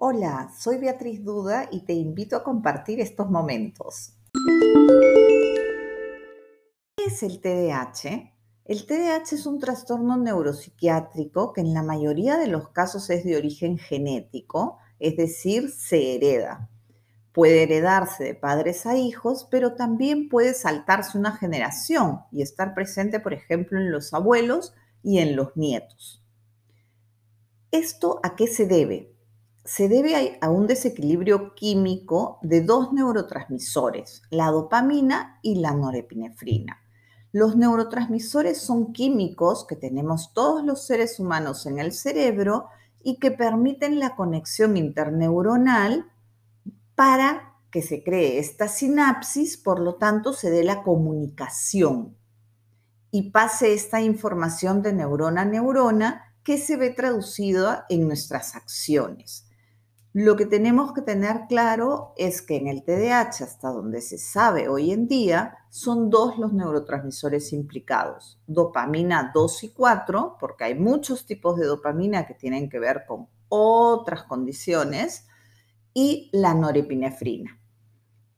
Hola, soy Beatriz Duda y te invito a compartir estos momentos. ¿Qué es el TDAH? El TDAH es un trastorno neuropsiquiátrico que en la mayoría de los casos es de origen genético, es decir, se hereda. Puede heredarse de padres a hijos, pero también puede saltarse una generación y estar presente, por ejemplo, en los abuelos y en los nietos. ¿Esto a qué se debe? Se debe a un desequilibrio químico de dos neurotransmisores, la dopamina y la norepinefrina. Los neurotransmisores son químicos que tenemos todos los seres humanos en el cerebro y que permiten la conexión interneuronal para que se cree esta sinapsis, por lo tanto se dé la comunicación y pase esta información de neurona a neurona que se ve traducida en nuestras acciones. Lo que tenemos que tener claro es que en el TDAH, hasta donde se sabe hoy en día, son dos los neurotransmisores implicados, dopamina 2 y 4, porque hay muchos tipos de dopamina que tienen que ver con otras condiciones, y la norepinefrina.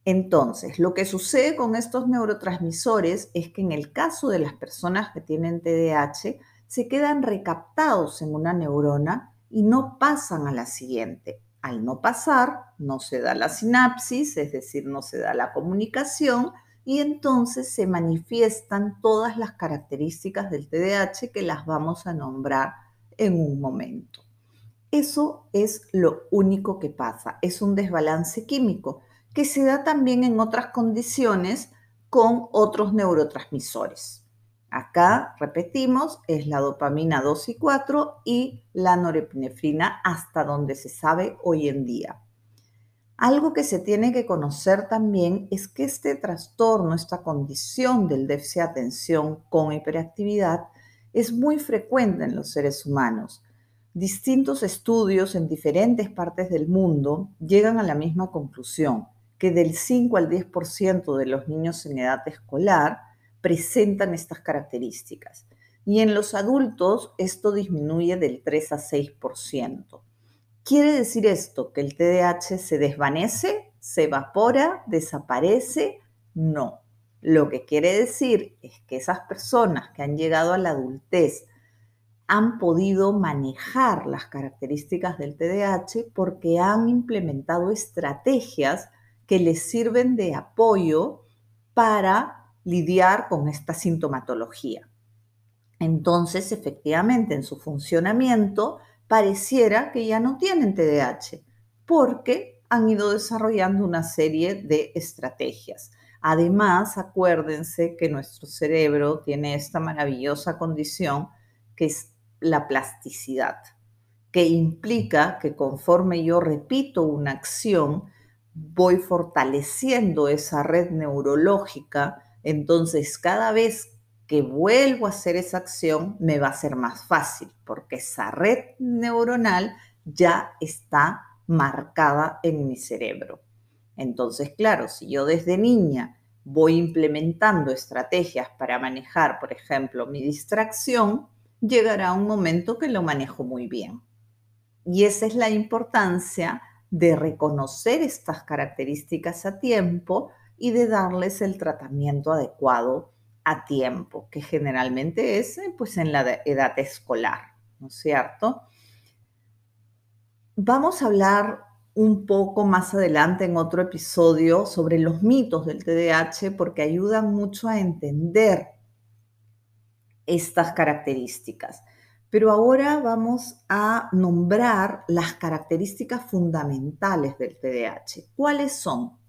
Entonces, lo que sucede con estos neurotransmisores es que en el caso de las personas que tienen TDAH, se quedan recaptados en una neurona y no pasan a la siguiente. Al no pasar, no se da la sinapsis, es decir, no se da la comunicación y entonces se manifiestan todas las características del TDAH que las vamos a nombrar en un momento. Eso es lo único que pasa, es un desbalance químico que se da también en otras condiciones con otros neurotransmisores. Acá, repetimos, es la dopamina 2 y 4 y la norepinefrina hasta donde se sabe hoy en día. Algo que se tiene que conocer también es que este trastorno, esta condición del déficit de atención con hiperactividad, es muy frecuente en los seres humanos. Distintos estudios en diferentes partes del mundo llegan a la misma conclusión, que del 5 al 10% de los niños en edad escolar presentan estas características. Y en los adultos esto disminuye del 3 a 6%. ¿Quiere decir esto que el TDAH se desvanece, se evapora, desaparece? No. Lo que quiere decir es que esas personas que han llegado a la adultez han podido manejar las características del TDAH porque han implementado estrategias que les sirven de apoyo para lidiar con esta sintomatología. Entonces, efectivamente, en su funcionamiento pareciera que ya no tienen TDAH porque han ido desarrollando una serie de estrategias. Además, acuérdense que nuestro cerebro tiene esta maravillosa condición que es la plasticidad, que implica que conforme yo repito una acción, voy fortaleciendo esa red neurológica entonces, cada vez que vuelvo a hacer esa acción, me va a ser más fácil, porque esa red neuronal ya está marcada en mi cerebro. Entonces, claro, si yo desde niña voy implementando estrategias para manejar, por ejemplo, mi distracción, llegará un momento que lo manejo muy bien. Y esa es la importancia de reconocer estas características a tiempo y de darles el tratamiento adecuado a tiempo, que generalmente es eh, pues en la edad escolar, ¿no cierto? Vamos a hablar un poco más adelante en otro episodio sobre los mitos del TDAH porque ayudan mucho a entender estas características. Pero ahora vamos a nombrar las características fundamentales del TDAH. ¿Cuáles son?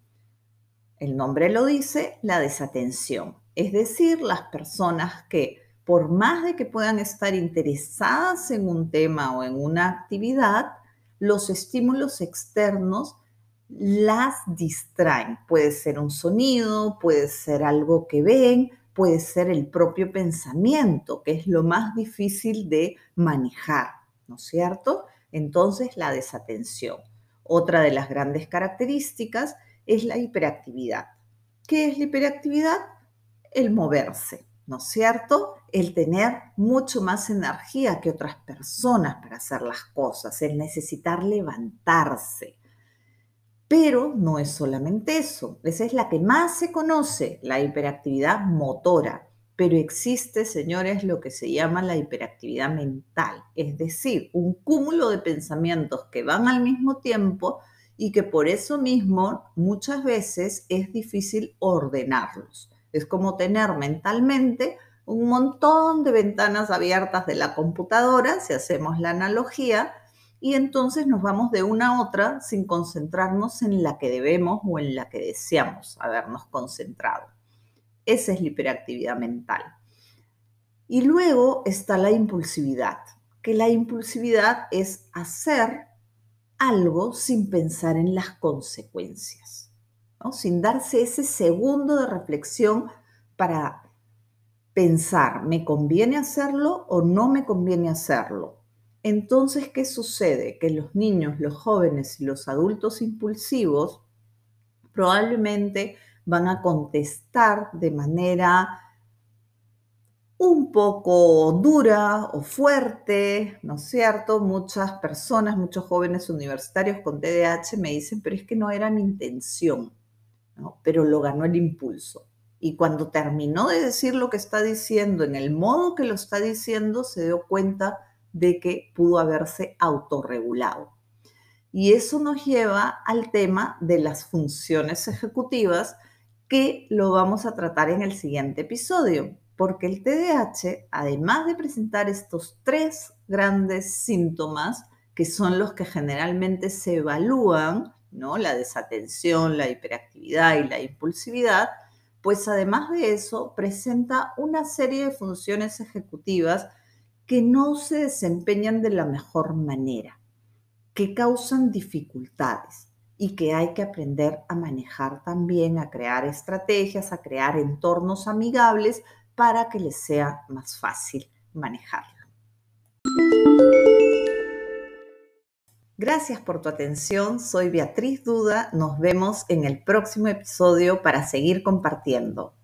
El nombre lo dice, la desatención. Es decir, las personas que por más de que puedan estar interesadas en un tema o en una actividad, los estímulos externos las distraen. Puede ser un sonido, puede ser algo que ven, puede ser el propio pensamiento, que es lo más difícil de manejar, ¿no es cierto? Entonces, la desatención. Otra de las grandes características es la hiperactividad. ¿Qué es la hiperactividad? El moverse. ¿no es cierto? El tener mucho más energía que otras personas para hacer las cosas, el necesitar levantarse. Pero no es solamente eso, esa es la que más se conoce, la hiperactividad motora. Pero existe, señores, lo que se llama la hiperactividad mental, es decir, un cúmulo de pensamientos que van al mismo tiempo y que por eso mismo muchas veces es difícil ordenarlos. Es como tener mentalmente un montón de ventanas abiertas de la computadora, si hacemos la analogía, y entonces nos vamos de una a otra sin concentrarnos en la que debemos o en la que deseamos habernos concentrado. Esa es la hiperactividad mental. Y luego está la impulsividad, que la impulsividad es hacer algo sin pensar en las consecuencias, sin darse ese segundo de reflexión para pensar, ¿me conviene hacerlo o no me conviene hacerlo? Entonces, ¿qué sucede? Que los niños, los jóvenes y los adultos impulsivos probablemente van a contestar de manera un poco dura o fuerte, ¿no es cierto? Muchas personas, muchos jóvenes universitarios con TDAH me dicen, pero es que no era mi intención, ¿no? pero lo ganó el impulso. Y cuando terminó de decir lo que está diciendo, en el modo que lo está diciendo, se dio cuenta de que pudo haberse autorregulado. Y eso nos lleva al tema de las funciones ejecutivas, que lo vamos a tratar en el siguiente episodio porque el TDAH, además de presentar estos tres grandes síntomas, que son los que generalmente se evalúan, ¿no? La desatención, la hiperactividad y la impulsividad, pues además de eso presenta una serie de funciones ejecutivas que no se desempeñan de la mejor manera, que causan dificultades y que hay que aprender a manejar también, a crear estrategias, a crear entornos amigables para que les sea más fácil manejarlo. Gracias por tu atención, soy Beatriz Duda, nos vemos en el próximo episodio para seguir compartiendo.